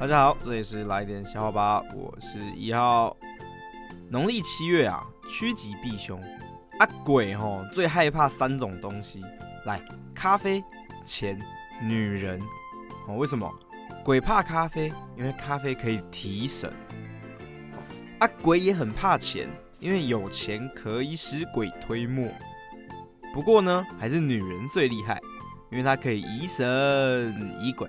大家好，这里是来点小话吧，我是一号。农历七月啊，趋吉避凶啊，鬼吼最害怕三种东西，来，咖啡、钱、女人。哦，为什么？鬼怕咖啡，因为咖啡可以提神。啊，鬼也很怕钱，因为有钱可以使鬼推磨。不过呢，还是女人最厉害，因为她可以疑神疑鬼。